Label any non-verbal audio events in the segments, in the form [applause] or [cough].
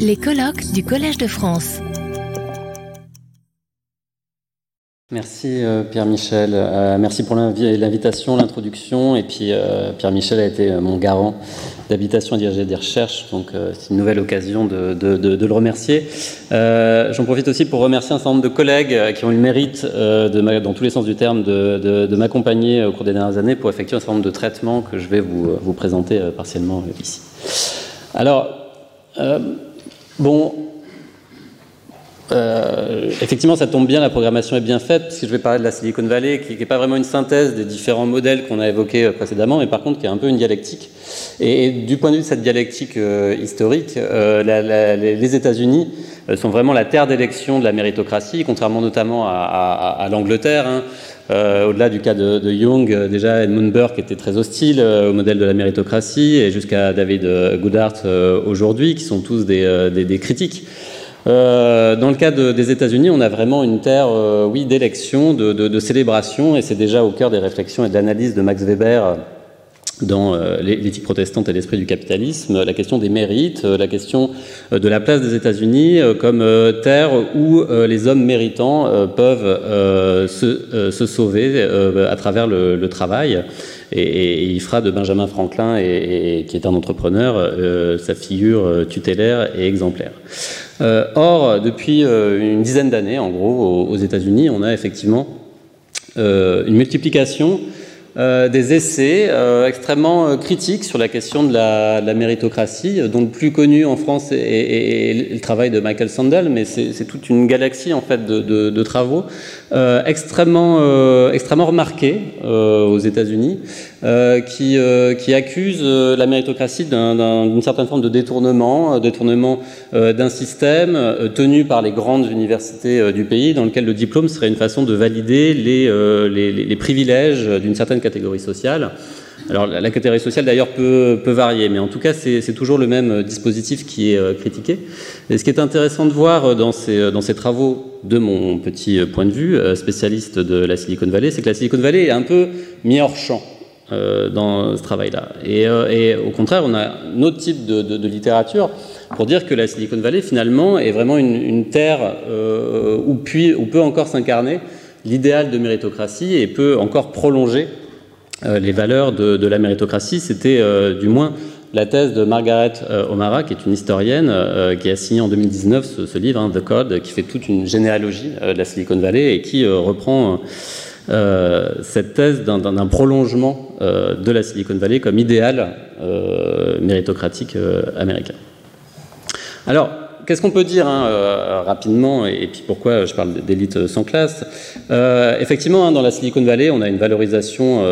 Les colloques du Collège de France. Merci euh, Pierre-Michel, euh, merci pour l'invitation, l'introduction, et puis euh, Pierre-Michel a été mon garant d'habitation et diriger des recherches, donc c'est une nouvelle occasion de, le remercier. J'en profite aussi pour remercier un certain nombre de collègues qui ont eu le mérite, dans tous les sens du terme, de, m'accompagner au cours des dernières années pour effectuer un certain nombre de traitements que je vais vous, vous présenter partiellement ici. Alors, bon, euh, effectivement, ça tombe bien, la programmation est bien faite, parce que je vais parler de la Silicon Valley, qui n'est pas vraiment une synthèse des différents modèles qu'on a évoqués euh, précédemment, mais par contre qui est un peu une dialectique. Et, du point de vue de cette dialectique euh, historique, les États-Unis sont vraiment la terre d'élection de la méritocratie, contrairement notamment à, l'Angleterre. Hein. Au-delà du cas de, Young, déjà Edmund Burke était très hostile au modèle de la méritocratie, et jusqu'à David Goodhart aujourd'hui, qui sont tous des, des critiques. Euh, dans le cas des États-Unis, on a vraiment une terre, euh, oui, d'élection, de, célébration, et c'est déjà au cœur des réflexions et de l'analyse de Max Weber dans euh, l'éthique protestante et l'esprit du capitalisme, la question des mérites, la question de la place des États-Unis comme terre où les hommes méritants peuvent se, sauver à travers le, travail. Et, il fera de Benjamin Franklin, qui est un entrepreneur, sa figure tutélaire et exemplaire. Euh, or, depuis euh, une dizaine d'années, en gros, aux, États-Unis, on a effectivement euh, une multiplication des essais extrêmement critiques sur la question de la, méritocratie, dont le plus connu en France est, le travail de Michael Sandel, mais c'est toute une galaxie en fait de, travaux extrêmement, extrêmement remarqués aux États-Unis, euh, qui, euh, qui, accuse euh, la méritocratie d'une certaine forme de détournement, détournement d'un système tenu par les grandes universités du pays, dans lequel le diplôme serait une façon de valider les, privilèges d'une certaine catégorie sociale. Alors la catégorie sociale d'ailleurs peut, peut, varier, mais en tout cas c'est toujours le même dispositif qui est critiqué. Et ce qui est intéressant de voir dans ces, dans ces travaux, de mon petit point de vue, spécialiste de la Silicon Valley, c'est que la Silicon Valley est un peu mis hors champ. Euh, dans ce travail-là. Euh, et, au contraire, on a un autre type de, littérature pour dire que la Silicon Valley, finalement, est vraiment une, terre euh, où, peut encore s'incarner l'idéal de méritocratie et peut encore prolonger les valeurs de, la méritocratie. C'était du moins la thèse de Margaret O'Mara, qui est une historienne, qui a signé en 2019 ce, ce livre, hein, The Code, qui fait toute une généalogie de la Silicon Valley et qui reprend euh, cette thèse d'un prolongement euh, de la Silicon Valley comme idéal euh, méritocratique américain. Alors, qu'est-ce qu'on peut dire hein, rapidement, et, puis pourquoi je parle d'élite sans classe? Effectivement, hein, dans la Silicon Valley, on a une valorisation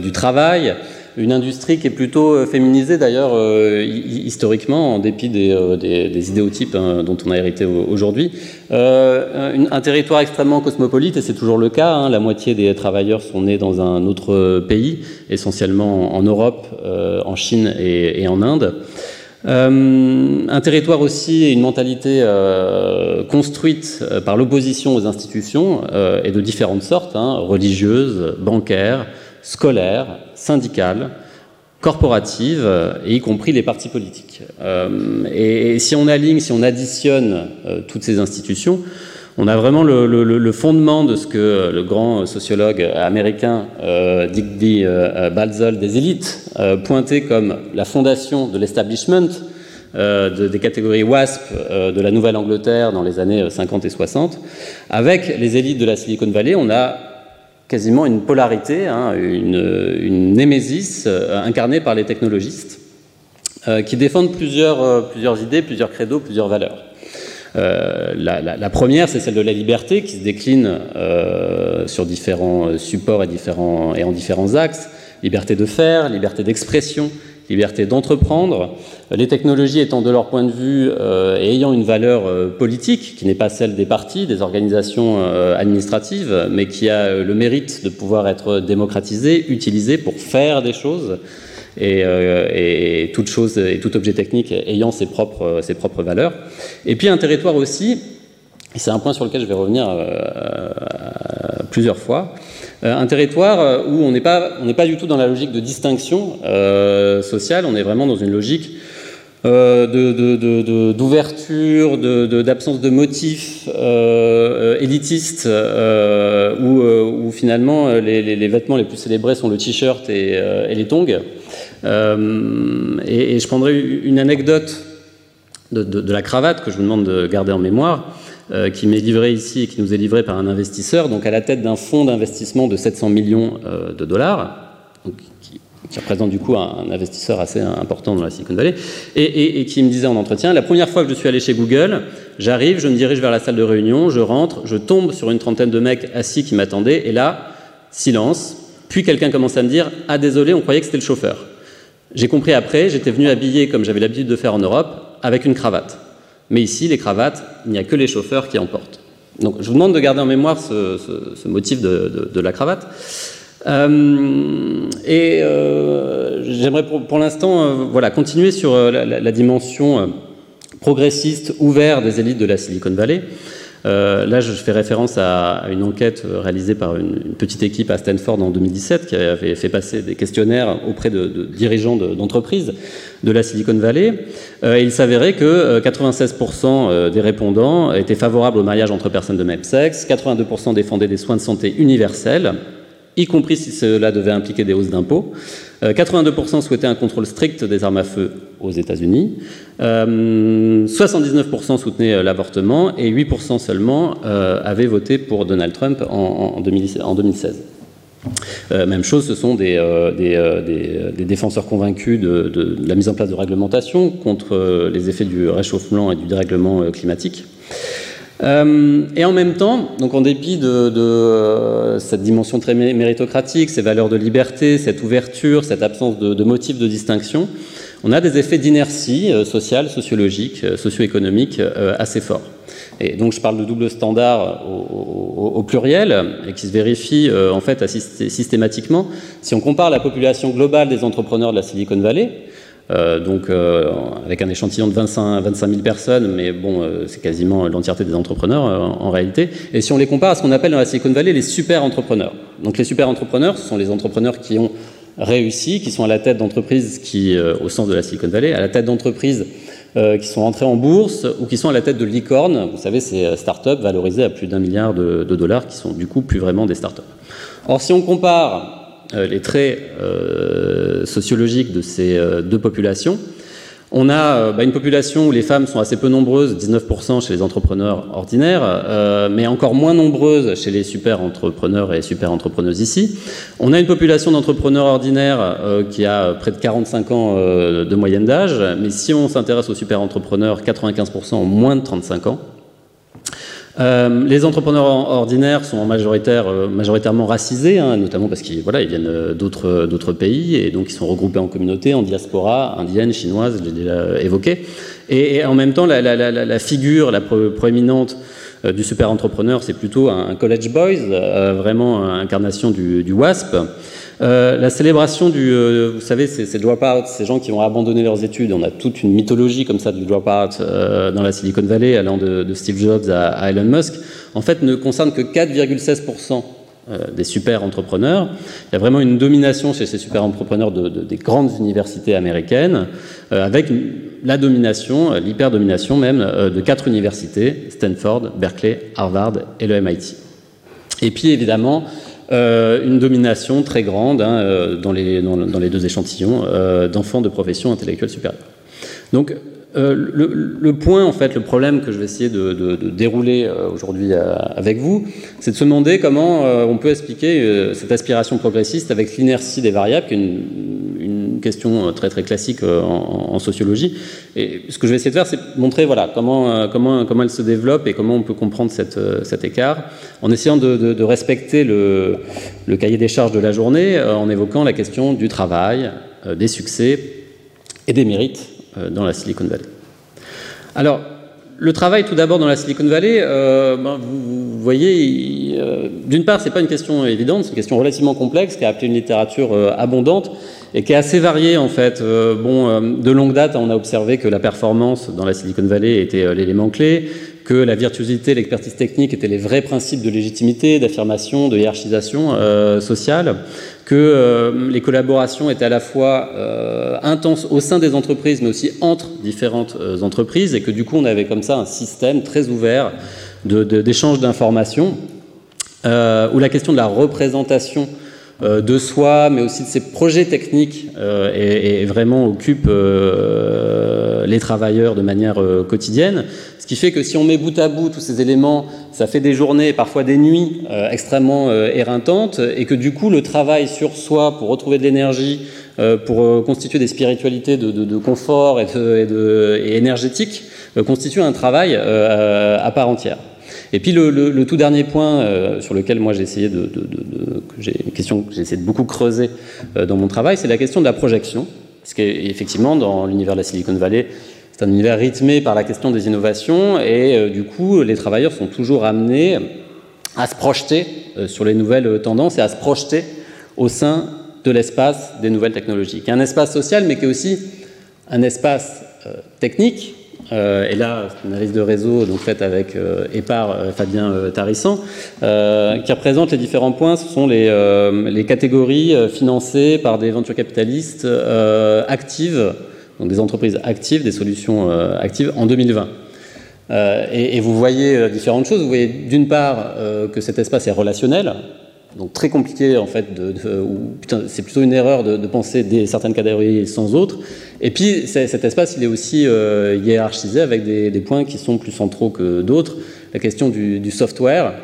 du travail, une industrie qui est plutôt euh, féminisée d'ailleurs euh, historiquement, en dépit euh, des, idéotypes hein, dont on a hérité aujourd'hui. un territoire extrêmement cosmopolite, et c'est toujours le cas. Hein. la moitié des travailleurs sont nés dans un autre pays, essentiellement en Europe, en Chine et, en Inde. un territoire aussi et une mentalité construite par l'opposition aux institutions et de différentes sortes, hein, religieuses, bancaires, scolaires, syndicales, corporatives, et y compris les partis politiques. Euh, et, si on aligne, si on additionne euh, toutes ces institutions, on a vraiment le, fondement de ce que le grand sociologue américain euh, Digby euh, Balzel des élites pointait comme la fondation de l'establishment des catégories WASP de la Nouvelle-Angleterre dans les années 50 et 60. Avec les élites de la Silicon Valley, on a quasiment une polarité, hein, une, némésis euh, incarnée par les technologistes, euh, qui défendent plusieurs, euh, plusieurs idées, plusieurs credos, plusieurs valeurs. la, première, c'est celle de la liberté, qui se décline sur différents supports et en différents axes. Liberté de faire, liberté d'expression, liberté d'entreprendre, les technologies étant de leur point de vue euh, et ayant une valeur euh, politique qui n'est pas celle des partis, des organisations euh, administratives, mais qui a le mérite de pouvoir être démocratisée, utilisée pour faire des choses. Et, toute chose et tout objet technique ayant ses propres, ses propres valeurs. Et puis un territoire aussi, c'est un point sur lequel je vais revenir plusieurs fois, un territoire euh, où on n'est pas, du tout dans la logique de distinction euh, sociale, on est vraiment dans une logique euh, d'ouverture, d'absence de, motifs euh, élitistes, euh, où, finalement les, vêtements les plus célébrés sont le t-shirt et, les tongs. Et, je prendrai une anecdote de, la cravate que je vous demande de garder en mémoire. Qui m'est livrée ici et qui nous est livrée par un investisseur, donc à la tête d'un fonds d'investissement de 700 millions de dollars, qui représente du coup un, investisseur assez important dans la Silicon Valley, et, qui me disait en entretien, la première fois que je suis allé chez Google, j'arrive, je me dirige vers la salle de réunion, je rentre, je tombe sur une trentaine de mecs assis qui m'attendaient, et là, silence, puis quelqu'un commence à me dire, ah désolé, on croyait que c'était le chauffeur. J'ai compris après, j'étais venu habillé comme j'avais l'habitude de faire en Europe, avec une cravate. Mais ici, les cravates, il n'y a que les chauffeurs qui en portent. Donc je vous demande de garder en mémoire ce, motif de la cravate. Euh, et euh, j'aimerais pour, l'instant euh, voilà, continuer sur la, dimension progressiste, ouverte des élites de la Silicon Valley. Là, je fais référence à, une enquête réalisée par une, petite équipe à Stanford en 2017 qui avait fait passer des questionnaires auprès de, dirigeants d'entreprises de, la Silicon Valley. et il s'avérait que 96% des répondants étaient favorables au mariage entre personnes de même sexe, 82% défendaient des soins de santé universels, y compris si cela devait impliquer des hausses d'impôts. 82% euh, souhaitaient un contrôle strict des armes à feu aux États-Unis. 79% euh, soutenaient euh, l'avortement et 8% seulement avaient voté pour Donald Trump en, 2016. même chose, ce sont des, défenseurs convaincus de, la mise en place de réglementations contre les effets du réchauffement et du dérèglement climatique. Euh, et en même temps, donc en dépit de, euh, cette dimension très méritocratique, ces valeurs de liberté, cette ouverture, cette absence de, motifs de distinction, on a des effets d'inertie euh, sociale, sociologique, socio-économique assez forts. Et donc je parle de double standard au, pluriel et qui se vérifie en fait systématiquement. Si on compare la population globale des entrepreneurs de la Silicon Valley, euh, donc euh, avec un échantillon de 25, 25 000 personnes, mais bon, euh, c'est quasiment l'entièreté des entrepreneurs en, réalité. Et si on les compare à ce qu'on appelle dans la Silicon Valley les super entrepreneurs. Donc les super entrepreneurs, ce sont les entrepreneurs qui ont réussi, qui sont à la tête d'entreprises qui, au sens de la Silicon Valley, à la tête d'entreprises qui sont entrées en bourse ou qui sont à la tête de licornes, vous savez, ces startups valorisées à plus d'un milliard de, dollars, qui sont du coup plus vraiment des startups. Or, si on compare euh, les traits euh, sociologiques de ces euh, deux populations. On a bah, une population où les femmes sont assez peu nombreuses, 19% chez les entrepreneurs ordinaires, mais encore moins nombreuses chez les super entrepreneurs et super entrepreneuses ici. On a une population d'entrepreneurs ordinaires qui a près de 45 ans de moyenne d'âge, mais si on s'intéresse aux super entrepreneurs, 95% ont moins de 35 ans. Euh, les entrepreneurs ordinaires sont euh, majoritairement racisés, hein, notamment parce qu'ils voilà, ils viennent euh, d'autres pays et donc ils sont regroupés en communautés, en diaspora, indienne, chinoise, je l'ai déjà évoqué. Et, en même temps, la, figure la proéminente du super entrepreneur, c'est plutôt un, college boys, vraiment incarnation du, du WASP. Euh, la célébration du, euh, vous savez, ces, ces dropouts, ces gens qui ont abandonné leurs études, on a toute une mythologie comme ça du dropout euh, dans la Silicon Valley, allant de, Steve Jobs à, Elon Musk, en fait ne concerne que 4,16% des super entrepreneurs. Il y a vraiment une domination chez ces super entrepreneurs de, des grandes universités américaines, avec la domination, l'hyper-domination même, de quatre universités, Stanford, Berkeley, Harvard et le MIT. Et puis évidemment, euh, une domination très grande hein, euh, dans, les, dans, les, deux échantillons euh, d'enfants de profession intellectuelle supérieure. Donc, le, point, en fait, le problème que je vais essayer de, dérouler aujourd'hui avec vous, c'est de se demander comment on peut expliquer cette aspiration progressiste avec l'inertie des variables, qui est une, question euh, très très classique euh, en, sociologie. Et ce que je vais essayer de faire, c'est montrer voilà, comment, euh, comment, comment elle se développe et comment on peut comprendre cet écart, en essayant de, respecter le, cahier des charges de la journée, en évoquant la question du travail, des succès et des mérites dans la Silicon Valley. Alors, le travail, tout d'abord, dans la Silicon Valley, ben, vous, voyez, d'une part, c'est pas une question évidente, c'est une question relativement complexe qui a appelé une littérature abondante et qui est assez varié en fait. Euh, bon, euh, de longue date, on a observé que la performance dans la Silicon Valley était euh, l'élément clé, que la virtuosité, l'expertise technique étaient les vrais principes de légitimité, d'affirmation, de hiérarchisation sociale, que les collaborations étaient à la fois intenses au sein des entreprises, mais aussi entre différentes entreprises, et que du coup on avait comme ça un système très ouvert d'échange d'informations, où la question de la représentation de soi, mais aussi de ses projets techniques, euh, et, vraiment occupe euh, les travailleurs de manière quotidienne. Ce qui fait que si on met bout à bout tous ces éléments, ça fait des journées, parfois des nuits extrêmément éreintantes, et que du coup le travail sur soi pour retrouver de l'énergie, pour constituer des spiritualités de, confort et, et énergétique, constitue un travail à part entière. Et puis le, tout dernier point euh, sur lequel moi j'ai essayé de, j'ai une question que de beaucoup creuser euh, dans mon travail, c'est la question de la projection, parce qu'effectivement dans l'univers de la Silicon Valley, c'est un univers rythmé par la question des innovations et euh, du coup les travailleurs sont toujours amenés à se projeter sur les nouvelles tendances et à se projeter au sein de l'espace des nouvelles technologies, qui est un espace social mais qui est aussi un espace technique et là, c'est une analyse de réseau donc faite avec euh, EPAR euh, Fabien Tarissan, qui représente les différents points. Ce sont les, les catégories financées par des ventures capitalistes actives, donc des entreprises actives, des solutions actives en 2020. Et, et, vous voyez différentes choses. Vous voyez d'une part que cet espace est relationnel, donc très compliqué en fait, de, c'est plutôt une erreur de, penser des, certaines catégories sans autres. Et puis cet espace, il est aussi euh, hiérarchisé avec des, points qui sont plus centraux que d'autres. La question du, software,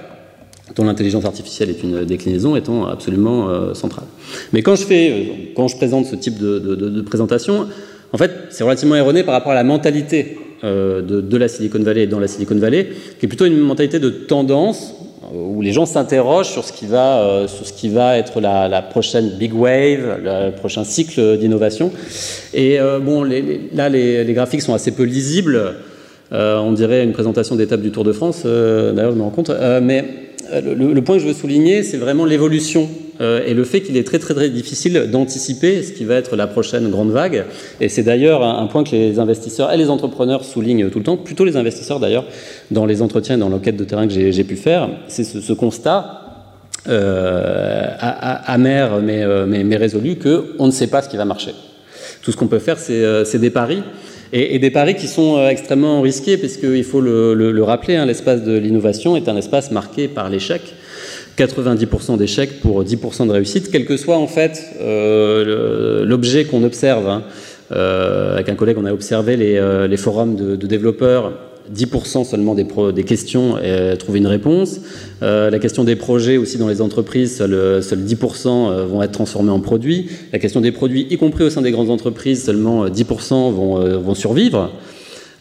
dont l'intelligence artificielle est une déclinaison, étant absolument euh, centrale. Mais quand je, fais, euh, quand je présente ce type de, présentation, en fait, c'est relativement erroné par rapport à la mentalité de, la Silicon Valley et dans la Silicon Valley, qui est plutôt une mentalité de tendance où les gens s'interrogent sur, ce qui va, euh, être la, prochaine big wave, le prochain cycle d'innovation. Et euh, bon, là, les, graphiques sont assez peu lisibles. Euh, on dirait une présentation d'étape du Tour de France, d'ailleurs, je me rends compte. mais le, point que je veux souligner, c'est vraiment l'évolution euh, et le fait qu'il est très très très difficile d'anticiper ce qui va être la prochaine grande vague. Et c'est d'ailleurs un, point que les investisseurs et les entrepreneurs soulignent tout le temps, plutôt les investisseurs d'ailleurs, dans les entretiens et dans l'enquête de terrain que j'ai pu faire, c'est ce, constat euh, amer euh, mais, mais, résolu qu'on ne sait pas ce qui va marcher. Tout ce qu'on peut faire, c'est des paris. Et, des paris qui sont extrêmement risqués, puisqu'il faut le, rappeler, hein, l'espace de l'innovation est un espace marqué par l'échec. 90% d'échecs pour 10% de réussite, quel que soit en fait euh, l'objet qu'on observe. Hein. Euh, avec un collègue, on a observé les, euh, forums de, développeurs 10% seulement des, questions et trouver une réponse. la question des projets aussi dans les entreprises, seuls, 10% vont être transformés en produits. La question des produits, y compris au sein des grandes entreprises, seulement 10% vont, vont survivre.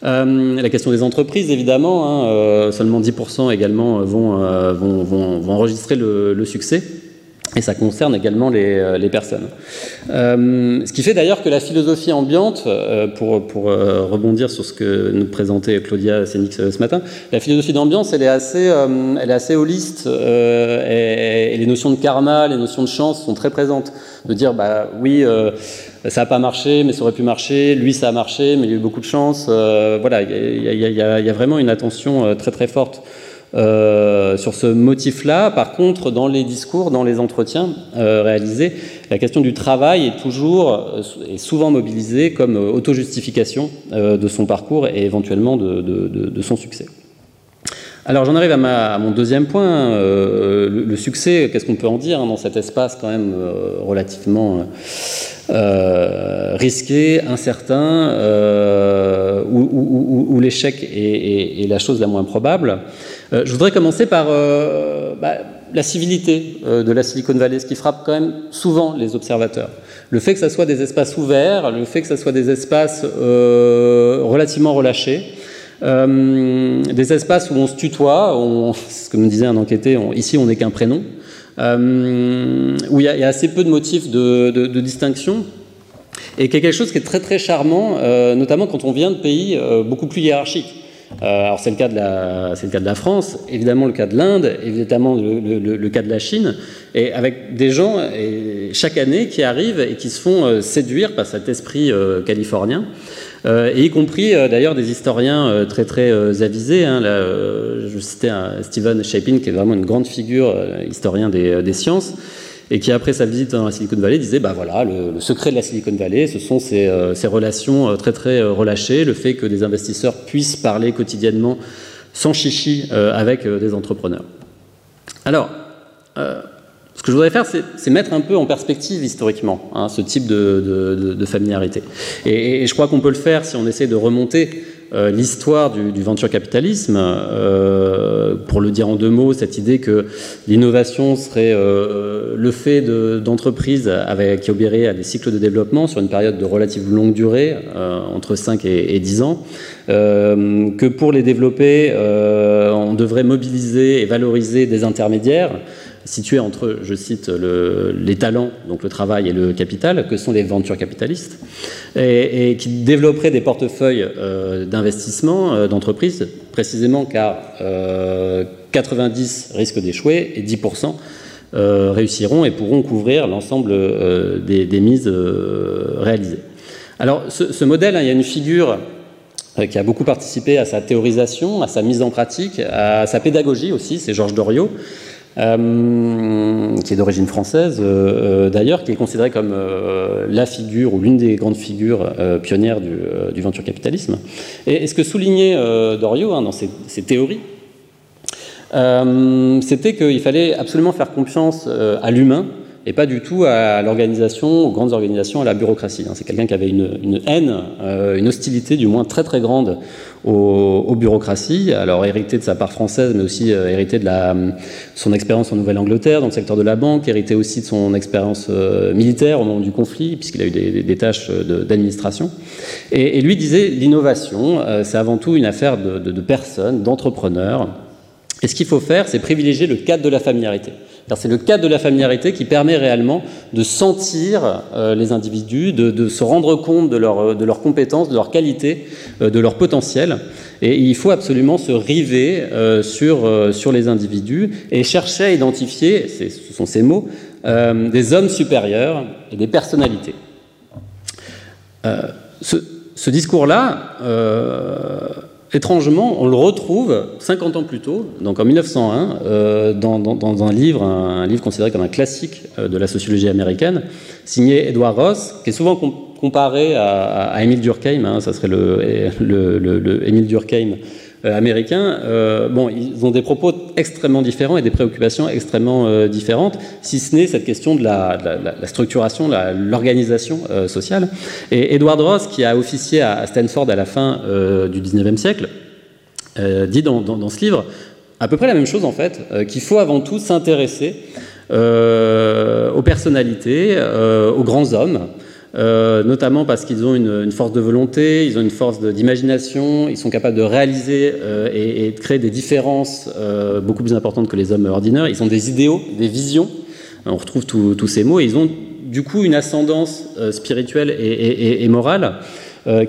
Euh, la question des entreprises, évidemment, hein, euh, seulement 10% également vont, euh, vont, vont, vont, enregistrer le, le, succès. Et ça concerne également les, les personnes. ce qui fait d'ailleurs que la philosophie ambiante, pour, pour rebondir sur ce que nous présentait Claudia Sénix ce matin, la philosophie d'ambiance, elle est assez, elle est assez holiste et, et, les notions de karma, les notions de chance sont très présentes. De dire, bah oui, ça n'a pas marché, mais ça aurait pu marcher. Lui, ça a marché, mais il y a eu beaucoup de chance. Euh, voilà, il y, a vraiment une attention euh, très très forte euh, sur ce motif-là. Par contre, dans les discours, dans les entretiens réalisés, la question du travail est toujours et souvent mobilisée comme auto-justification de son parcours et éventuellement de, son succès. Alors j'en arrive à, mon deuxième point, le, succès, qu'est-ce qu'on peut en dire hein, dans cet espace quand même relativement euh, risqué, incertain, euh, où, l'échec est, la chose la moins probable. Euh, je voudrais commencer par bah, la civilité de la Silicon Valley, ce qui frappe quand même souvent les observateurs. Le fait que ce soit des espaces ouverts, le fait que ce soit des espaces relativement relâchés, des espaces où on se tutoie, on, ce que me disait un enquêté, ici on n'est qu'un prénom, euh, où il y, a assez peu de motifs de, distinction et qui est quelque chose qui est très très charmant, euh, notamment quand on vient de pays euh, beaucoup plus hiérarchiques. alors c'est le, cas de la, le cas de la France, évidemment le cas de l'Inde, évidemment le, cas de la Chine, et avec des gens chaque année qui arrivent et qui se font séduire par cet esprit californien. Euh, et y compris euh, d'ailleurs des historiens euh, très très avisés. Hein, je citais Stephen Shapin, qui est vraiment une grande figure, historien des, sciences, et qui, après sa visite dans la Silicon Valley, disait bah voilà, le, secret de la Silicon Valley, ce sont ces relations très très relâchées, le fait que des investisseurs puissent parler quotidiennement sans chichi avec des entrepreneurs. Alors, ce que je voudrais faire, c'est mettre un peu en perspective historiquement hein, ce type de, familiarité. Et, je crois qu'on peut le faire si on essaie de remonter euh, l'histoire du, venture capitalisme. Euh, pour le dire en deux mots, cette idée que l'innovation serait euh, le fait d'entreprises qui obéiraient à des cycles de développement sur une période de relative longue durée, entre 5 et, et 10 ans, que pour les développer, on devrait mobiliser et valoriser des intermédiaires situé entre, je cite, les talents, donc le travail et le capital, que sont les ventures capitalistes, et, qui développeraient des portefeuilles euh, d'investissement euh, d'entreprises, précisément car 90 euh, risquent d'échouer et 10% réussiront et pourront couvrir l'ensemble des, mises réalisées. Alors, ce, modèle, hein, il y a une figure qui a beaucoup participé à sa théorisation, à sa mise en pratique, à sa pédagogie aussi, c'est Georges Doriot, euh, qui est d'origine française euh, euh, d'ailleurs, qui est considéré comme la figure ou l'une des grandes figures pionnières du, venture capitalisme. Et, ce que soulignait Dorio hein, dans ses, théories, c'était qu'il fallait absolument faire confiance à l'humain et pas du tout à l'organisation, aux grandes organisations, à la bureaucratie. Hein. C'est quelqu'un qui avait une, haine, une hostilité du moins très très grande aux, bureaucraties, alors hérité de sa part française, mais aussi euh, hérité de la, son expérience en Nouvelle-Angleterre, dans le secteur de la banque, hérité aussi de son expérience euh, militaire au moment du conflit, puisqu'il a eu des, tâches d'administration. Et, lui disait, l'innovation, c'est avant tout une affaire de personnes, d'entrepreneurs, et ce qu'il faut faire, c'est privilégier le cadre de la familiarité c'est le cadre de la familiarité qui permet réellement de sentir euh, les individus, de, se rendre compte de, leur, de leurs compétences, de leurs qualités, euh, de leur potentiel. Et il faut absolument se river euh, sur, les individus et chercher à identifier, ce sont ces mots, des hommes supérieurs et des personnalités. ce discours-là Étrangement, on le retrouve 50 ans plus tôt, donc en 1901, euh, dans, un livre, un, livre considéré comme un classique euh, de la sociologie américaine, signé Edward Ross, qui est souvent comparé à, à, Durkheim, hein, ça serait le, le, le Émile Durkheim américains, euh, bon, ils ont des propos extrêmement différents et des préoccupations extrêmement euh, différentes, si ce n'est cette question de la, structuration, l'organisation sociale. Et Edward Ross, qui a officié à Stanford à la fin du 19e siècle, dit dans, dans, ce livre à peu près la même chose en fait, qu'il faut avant tout s'intéresser aux personnalités, aux grands hommes, euh, notamment parce qu'ils ont une, force de volonté, ils ont une force d'imagination, ils sont capables de réaliser euh, et, de créer des différences euh, beaucoup plus importantes que les hommes ordinaires. Ils ont des idéaux, des visions. On retrouve tous ces mots et ils ont du coup une ascendance spirituelle et, morale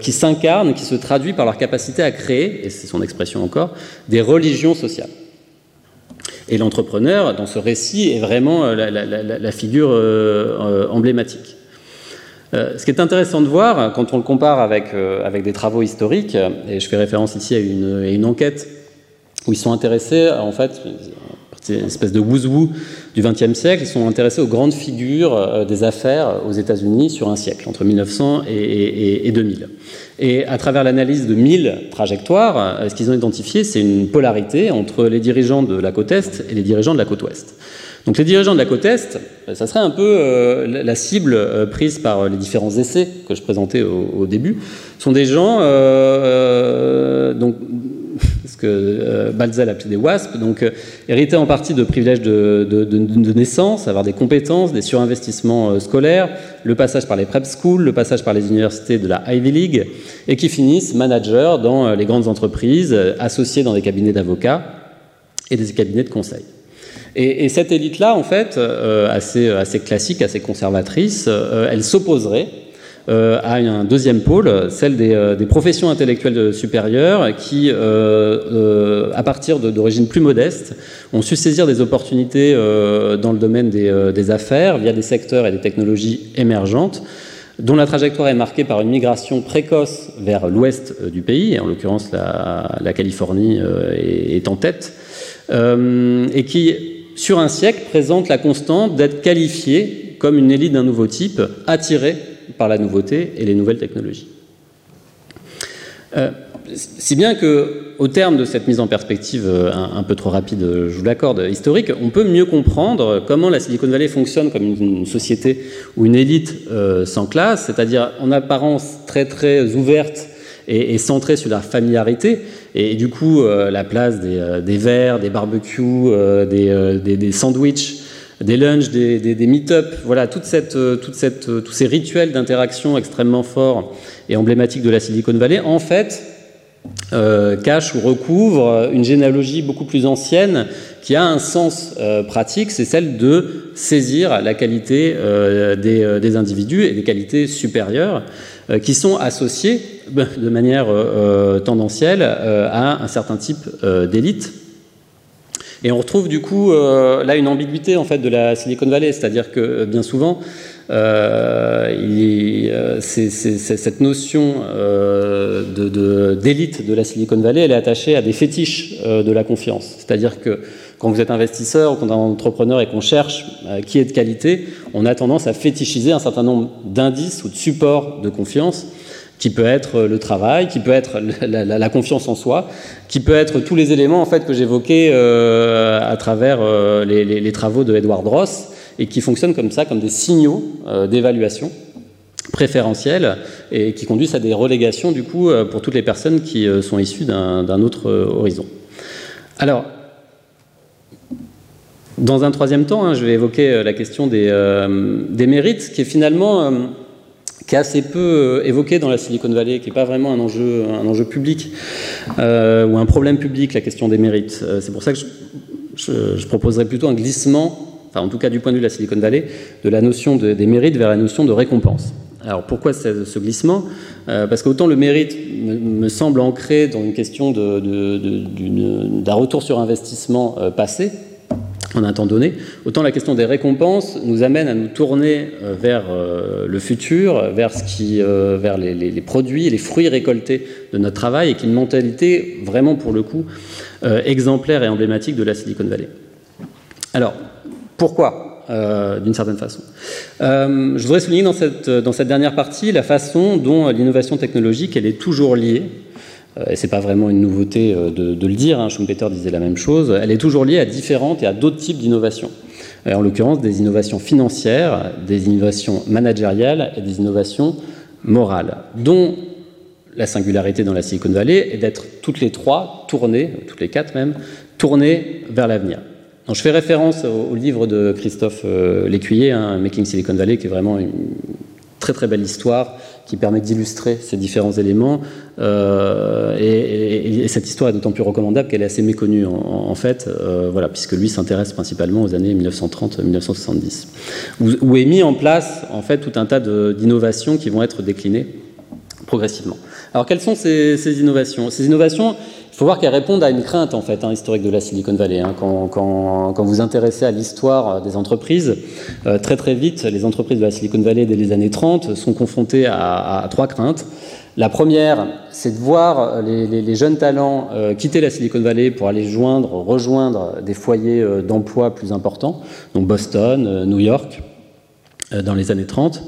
qui s'incarne, qui se traduit par leur capacité à créer, et c'est son expression encore, des religions sociales. Et l'entrepreneur, dans ce récit, est vraiment la figure emblématique. Euh, ce qui est intéressant de voir, quand on le compare avec, euh, des travaux historiques, et je fais référence ici à une, enquête où ils sont intéressés, en fait, une espèce de wouzou du XXe siècle, ils sont intéressés aux grandes figures euh, des affaires aux États-Unis sur un siècle, entre 1900 et, et 2000. Et à travers l'analyse de 1000 trajectoires, ce qu'ils ont identifié, c'est une polarité entre les dirigeants de la côte Est et les dirigeants de la côte Ouest. Donc les dirigeants de la côte Est, euh, ça serait un peu euh, la cible euh, prise par les différents essais que je présentais au, début, sont des gens, donc, [laughs] ce que Balzel appelait des WASP, donc hérités en partie de privilèges de, de, naissance, avoir des compétences, des surinvestissements scolaires, le passage par les prep schools, le passage par les universités de la Ivy League, et qui finissent managers dans les grandes entreprises, associés dans des cabinets d'avocats et des cabinets de conseil. Et, cette élite-là, en fait, euh, assez, classique, assez conservatrice, euh, elle s'opposerait euh, à un deuxième pôle, celle des, professions intellectuelles supérieures qui, à partir d'origines plus modestes, ont su saisir des opportunités dans le domaine des, affaires via des secteurs et des technologies émergentes dont la trajectoire est marquée par une migration précoce vers l'ouest du pays, et en l'occurrence la, Californie est, en tête, et qui sur un siècle, présente la constante d'être qualifié comme une élite d'un nouveau type, attirée par la nouveauté et les nouvelles technologies. Euh, si bien que, au terme de cette mise en perspective euh, un, peu trop rapide, je vous l'accorde, historique, on peut mieux comprendre comment la Silicon Valley fonctionne comme une, société ou une élite euh, sans classe, c'est-à-dire en apparence très très ouverte et, centrée sur la familiarité, et, du coup la place des, verres, des barbecues, des, des, des sandwichs des lunchs, des, des, meet-up, voilà, toute tous ces rituels d'interaction extrêmement forts et emblématiques de la Silicon Valley, en fait, euh, cache ou recouvre une généalogie beaucoup plus ancienne qui a un sens euh, pratique, c'est celle de saisir la qualité euh, des, individus et des qualités supérieures qui sont associées ben, de manière tendancielle à un certain type d'élite et on retrouve du coup euh, là une ambiguïté en fait de la Silicon Valley, c'est-à-dire que euh, bien souvent, euh, euh cette notion d'élite de, de, la Silicon Valley, elle est attachée à des fétiches de la confiance. C'est-à-dire que quand vous êtes investisseur ou quand on est entrepreneur et qu'on cherche qui est de qualité, on a tendance à fétichiser un certain nombre d'indices ou de supports de confiance qui peut être le travail, qui peut être la, confiance en soi, qui peut être tous les éléments en fait que j'évoquais euh, à travers euh, les, travaux de Edward Ross et qui fonctionnent comme ça, comme des signaux euh, d'évaluation préférentiels et qui conduisent à des relégations du coup pour toutes les personnes qui sont issues d'un autre horizon. Alors, dans un troisième temps, hein, je vais évoquer la question des, des mérites, qui est finalement qui est assez peu euh, évoqué dans la Silicon Valley, qui n'est pas vraiment un enjeu, public euh, ou un problème public, la question des mérites. Euh, c'est pour ça que je, proposerais plutôt un glissement, enfin en tout cas du point de vue de la Silicon Valley, de la notion des mérites vers la notion de récompense. Alors pourquoi ce, glissement? Parce qu'autant le mérite me, semble ancré dans une question d'un retour sur investissement passé, en un temps donné, autant la question des récompenses nous amène à nous tourner euh, vers euh, le futur, vers, euh, les, produits, les fruits récoltés de notre travail, et qui est une mentalité vraiment pour le coup exemplaire et emblématique de la Silicon Valley. Alors, pourquoi d'une certaine façon? je voudrais souligner dans cette, dans cette dernière partie la façon dont l'innovation technologique elle est toujours liée et c'est pas vraiment une nouveauté euh, de, le dire, hein, Schumpeter disait la même chose, elle est toujours liée à différentes et à d'autres types d'innovations. En l'occurrence, des innovations financières, des innovations managériales et des innovations morales, dont la singularité dans la Silicon Valley est d'être toutes les trois tournées, toutes les quatre même, tournées vers l'avenir. je fais référence au, livre de Christophe euh, Lécuyer, hein, Making Silicon Valley, qui est vraiment une très très belle histoire qui permet d'illustrer ces différents éléments. Euh, et, cette histoire est d'autant plus recommandable qu'elle est assez méconnue en, fait, euh, voilà, puisque lui s'intéresse principalement aux années 1930-1970, où, est mis en place en fait tout un tas d'innovations qui vont être déclinées progressivement. Alors quelles sont ces, innovations? Ces innovations, faut voir qu'elles répondent à une crainte en fait hein, historique de la Silicon Valley. Hein. Quand, quand, quand, vous intéressez à l'histoire des entreprises, euh, très très vite, les entreprises de la Silicon Valley dès les années 30 sont confrontées à, à trois craintes. La première, c'est de voir les, les, les jeunes talents euh, quitter la Silicon Valley pour aller joindre, rejoindre des foyers euh, d'emploi plus importants, donc Boston, New York, dans les années 30.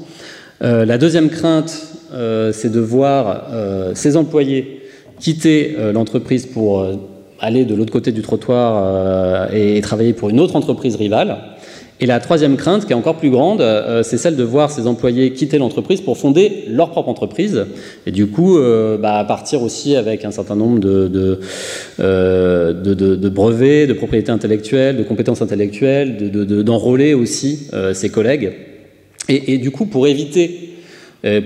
la deuxième crainte, c'est de voir ces employés quitter euh, l'entreprise pour euh, aller de l'autre côté du trottoir euh, et, travailler pour une autre entreprise rivale. Et la troisième crainte, qui est encore plus grande, c'est celle de voir ses employés quitter l'entreprise pour fonder leur propre entreprise. Et du coup, bah, partir aussi avec un certain nombre de, brevets, de propriétés intellectuelles, de compétences intellectuelles, d'enrôler aussi ses collègues. Et, du coup, pour éviter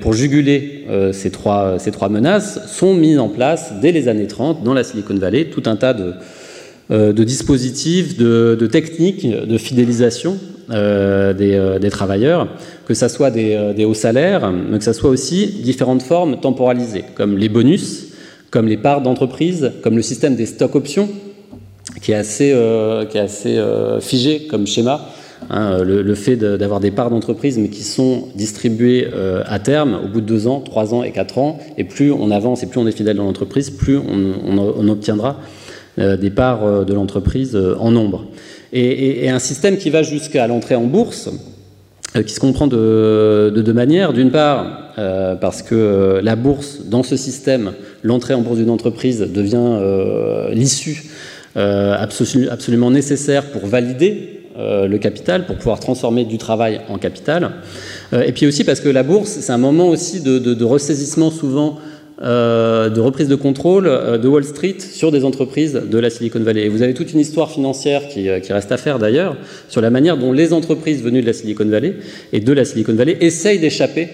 pour juguler euh, ces, trois, ces trois menaces, sont mises en place dès les années 30 dans la Silicon Valley. Tout un tas de, euh, de dispositifs, de, de, techniques de fidélisation des, des, travailleurs, que ce soit des, des, hauts salaires, mais que ce soit aussi différentes formes temporalisées, comme les bonus, comme les parts d'entreprise, comme le système des stock options, qui est assez, qui est assez figé comme schéma Hein, le, fait d'avoir des parts d'entreprise, mais qui sont distribuées euh, à terme, au bout de deux ans, trois ans et quatre ans, et plus on avance et plus on est fidèle dans l'entreprise, plus on, obtiendra euh, des parts euh, de l'entreprise en nombre. et, un système qui va jusqu'à l'entrée en bourse, qui se comprend de deux manières. D'une part, parce que la bourse, dans ce système, l'entrée en bourse d'une entreprise devient l'issue absolument nécessaire pour valider le capital, pour pouvoir transformer du travail en capital. et puis aussi parce que la bourse, c'est un moment aussi de, de ressaisissement souvent euh, de reprise de contrôle euh, de Wall Street sur des entreprises de la Silicon Valley. Et vous avez toute une histoire financière qui, euh, reste à faire d'ailleurs sur la manière dont les entreprises venues de la Silicon Valley et de la Silicon Valley essayent d'échapper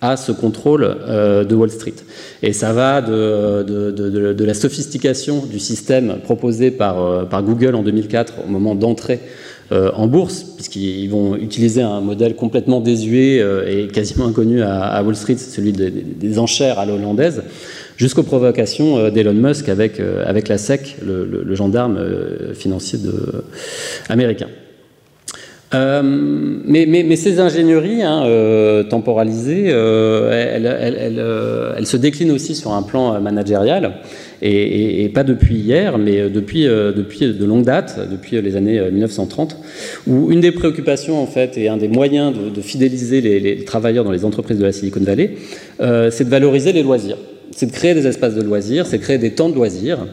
à ce contrôle de Wall Street. Et ça va de, la sophistication du système proposé par, Google en 2004 au moment d'entrée euh, en bourse, puisqu'ils vont utiliser un modèle complètement désuet euh, et quasiment inconnu à, Wall Street, celui des enchères à l'hollandaise, jusqu'aux provocations euh, d'Elon Musk avec, la SEC, le, gendarme financier américain. Mais, ces ingénieries hein, temporalisées, elles, se déclinent aussi sur un plan managérial et, pas depuis hier, mais euh, depuis, euh, de longue date, depuis les années 1930, euh, où une des préoccupations en fait et un des moyens de, fidéliser les, travailleurs dans les entreprises de la Silicon Valley, c'est de valoriser les loisirs, c'est de créer des espaces de loisirs, c'est de créer des temps de loisirs.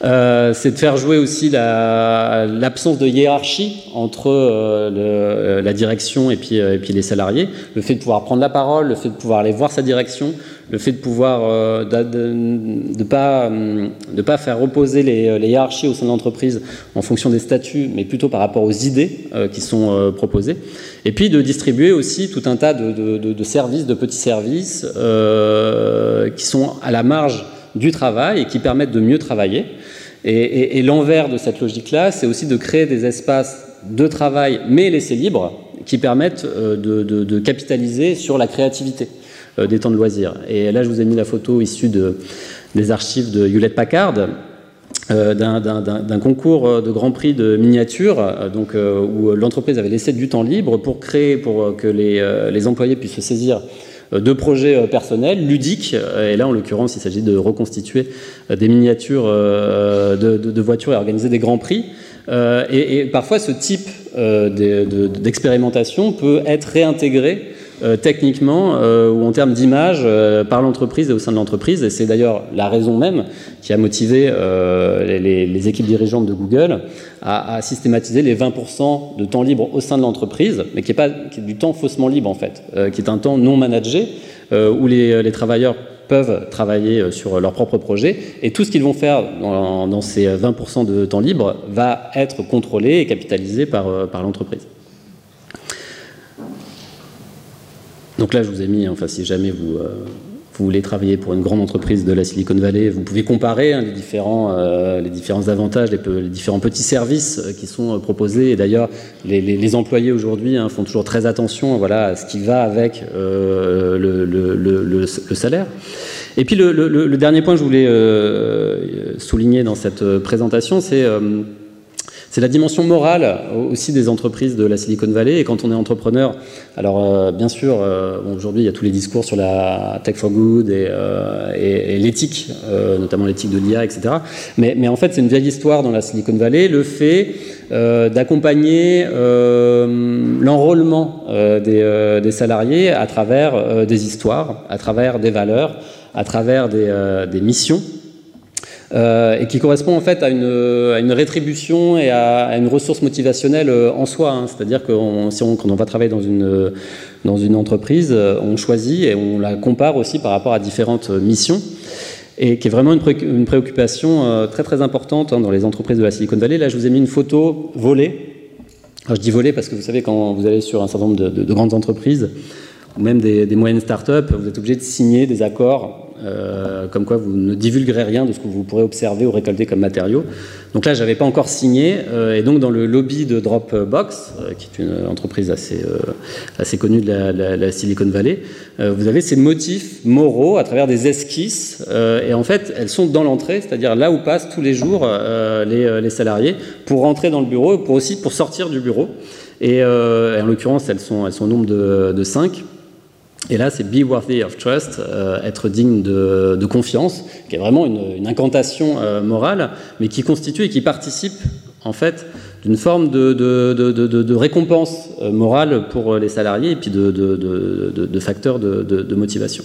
C'est de faire jouer aussi l'absence de hiérarchie entre la direction et puis, et puis les salariés, le fait de pouvoir prendre la parole, le fait de pouvoir aller voir sa direction, le fait de pouvoir euh, de ne pas, de pas faire reposer les, les hiérarchies au sein de l'entreprise en fonction des statuts, mais plutôt par rapport aux idées euh, qui sont euh, proposées. Et puis de distribuer aussi tout un tas de, de services, de petits services qui sont à la marge du travail et qui permettent de mieux travailler. Et, l'envers de cette logique-là, c'est aussi de créer des espaces de travail, mais laissés libres, qui permettent de capitaliser sur la créativité. Euh, des temps de loisirs. Et là, je vous ai mis la photo issue de, des archives de Hewlett Packard. Euh, d'un concours euh, de Grand Prix de miniature, donc, où l'entreprise avait laissé du temps libre pour créer, pour que les employés puissent se saisir de projets personnels, ludiques, et là en l'occurrence il s'agit de reconstituer des miniatures de, voitures et organiser des grands prix. Et, parfois ce type d'expérimentation peut être réintégré euh, techniquement euh, ou en termes d'image euh, par l'entreprise et au sein de l'entreprise. Et c'est d'ailleurs la raison même qui a motivé les, équipes dirigeantes de Google à, systématiser les 20% de temps libre au sein de l'entreprise, mais qui est, pas, du temps faussement libre en fait, qui est un temps non managé où les, les travailleurs peuvent travailler sur leur propre projet et tout ce qu'ils vont faire dans, dans ces 20% de temps libre va être contrôlé et capitalisé par, par l'entreprise. Donc là, je vous ai mis, enfin, si jamais vous, euh, vous voulez travailler pour une grande entreprise de la Silicon Valley, vous pouvez comparer hein, les, différents, euh, les différents avantages, les, différents petits services euh, qui sont proposés. Et d'ailleurs, les, employés aujourd'hui hein, font toujours très attention voilà, à ce qui va avec le, le, salaire. Et puis le, dernier point que je voulais souligner dans cette présentation, c'est c'est la dimension morale aussi des entreprises de la Silicon Valley. Et quand on est entrepreneur, alors euh, bien sûr, euh, aujourd'hui il y a tous les discours sur la tech for good et, euh, l'éthique, notamment l'éthique de l'IA, etc. Mais, en fait, c'est une vieille histoire dans la Silicon Valley, le fait d'accompagner l'enrôlement des, salariés à travers des histoires, à travers des valeurs, à travers des missions. Euh, et qui correspond en fait à une, rétribution et à, une ressource motivationnelle euh, en soi. Hein. C'est-à-dire que quand on va travailler dans une, entreprise, euh, on choisit et on la compare aussi par rapport à différentes missions et qui est vraiment une, préoccupation très très importante hein, dans les entreprises de la Silicon Valley. Là, je vous ai mis une photo volée. je dis volée parce que vous savez, quand vous allez sur un certain nombre de, de, grandes entreprises, ou même des, des moyennes startups, vous êtes obligé de signer des accords euh, comme quoi vous ne divulguerez rien de ce que vous pourrez observer ou récolter comme matériaux. Donc là, je n'avais pas encore signé, euh, et donc dans le lobby de Dropbox, euh, qui est une entreprise assez, assez connue de la, Silicon Valley, vous avez ces motifs moraux à travers des esquisses, et en fait, elles sont dans l'entrée, c'est-à-dire là où passent tous les jours les, les, salariés pour rentrer dans le bureau, et pour aussi pour sortir du bureau. Et, en l'occurrence, elles sont, elles sont au nombre de, de 5. Et là, c'est Be Worthy of Trust, euh, être digne de, confiance, qui est vraiment une, incantation euh, morale, mais qui constitue et qui participe, en fait, d'une forme de, de, récompense morale pour les salariés et puis de, facteurs de motivation.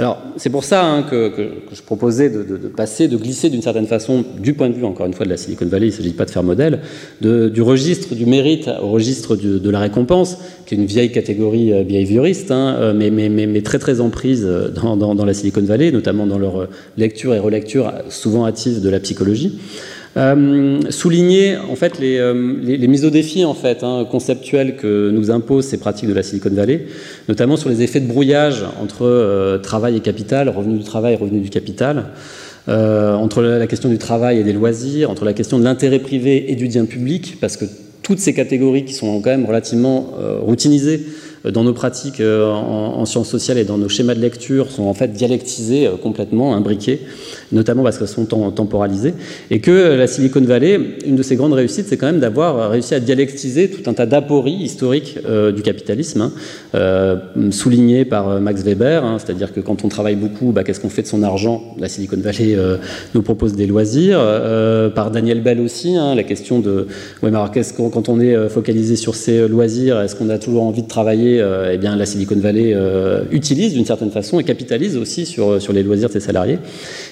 Alors, c'est pour ça hein, que, je proposais de, passer, de glisser d'une certaine façon, du point de vue, encore une fois, de la Silicon Valley, il ne s'agit pas de faire modèle, du registre du mérite au registre de la récompense, qui est une vieille catégorie euh, behavioriste, hein, euh, mais, mais, très très en prise euh, dans, dans, la Silicon Valley, notamment dans leur lecture et relecture souvent hâtive de la psychologie. Euh, souligner en fait les, euh, les, mises au défi en fait hein, conceptuelles que nous imposent ces pratiques de la Silicon Valley, notamment sur les effets de brouillage entre euh, travail et capital, revenu du travail et revenu du capital, entre la question du travail et des loisirs, entre la question de l'intérêt privé et du bien public, parce que toutes ces catégories qui sont quand même relativement routinisées dans nos pratiques en, en, sciences sociales et dans nos schémas de lecture sont en fait dialectisées complètement, imbriquées notamment parce qu'elles sont temporalisées, et que la Silicon Valley, une de ses grandes réussites, c'est quand même d'avoir réussi à dialectiser tout un tas d'apories historiques euh, du capitalisme, hein, euh, soulignées par euh, Max Weber, hein, c'est-à-dire que quand on travaille beaucoup, bah, qu'est-ce qu'on fait de son argent? La Silicon Valley nous propose des loisirs, par Daniel Bell aussi, hein, la question de, mais alors qu'est-ce quand on est focalisé sur ses loisirs, est-ce qu'on a toujours envie de travailler Eh bien, la Silicon Valley utilise d'une certaine façon et capitalise aussi sur, sur les loisirs de ses salariés.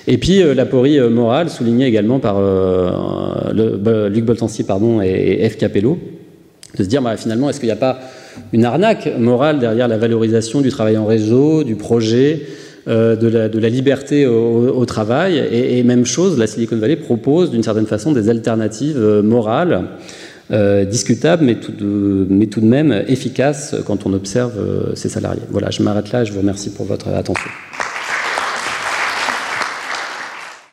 Et puis puis euh, l'aporie euh, morale, soulignée également par euh, Luc Boltancy pardon, et, F. Capello, de se dire bah, finalement, est-ce qu'il n'y a pas une arnaque morale derrière la valorisation du travail en réseau, du projet, de, la, liberté au, travail? Et, même chose, la Silicon Valley propose d'une certaine façon des alternatives morales. tout, de, mais tout de même efficaces quand on observe ces salariés. Voilà, je m'arrête là, je vous remercie pour votre attention.